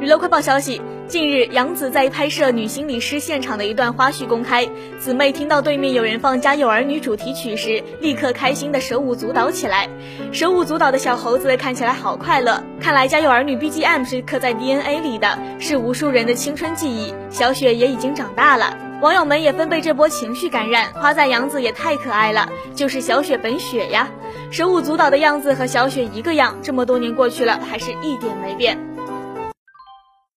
娱乐快报消息近日杨紫在拍摄女心理师现场的一段花絮公开。姊妹听到对面有人放家有儿女主题曲时立刻开心的手舞足蹈起来。手舞足蹈的小猴子看起来好快乐看来家有儿女 bgm 是刻在 dna 里的是无数人的青春记忆。小雪也已经长大了。网友们也纷被这波情绪感染夸赞杨紫也太可爱了就是小雪本雪呀。手舞足蹈的样子和小雪一个样这么多年过去了还是一点没变。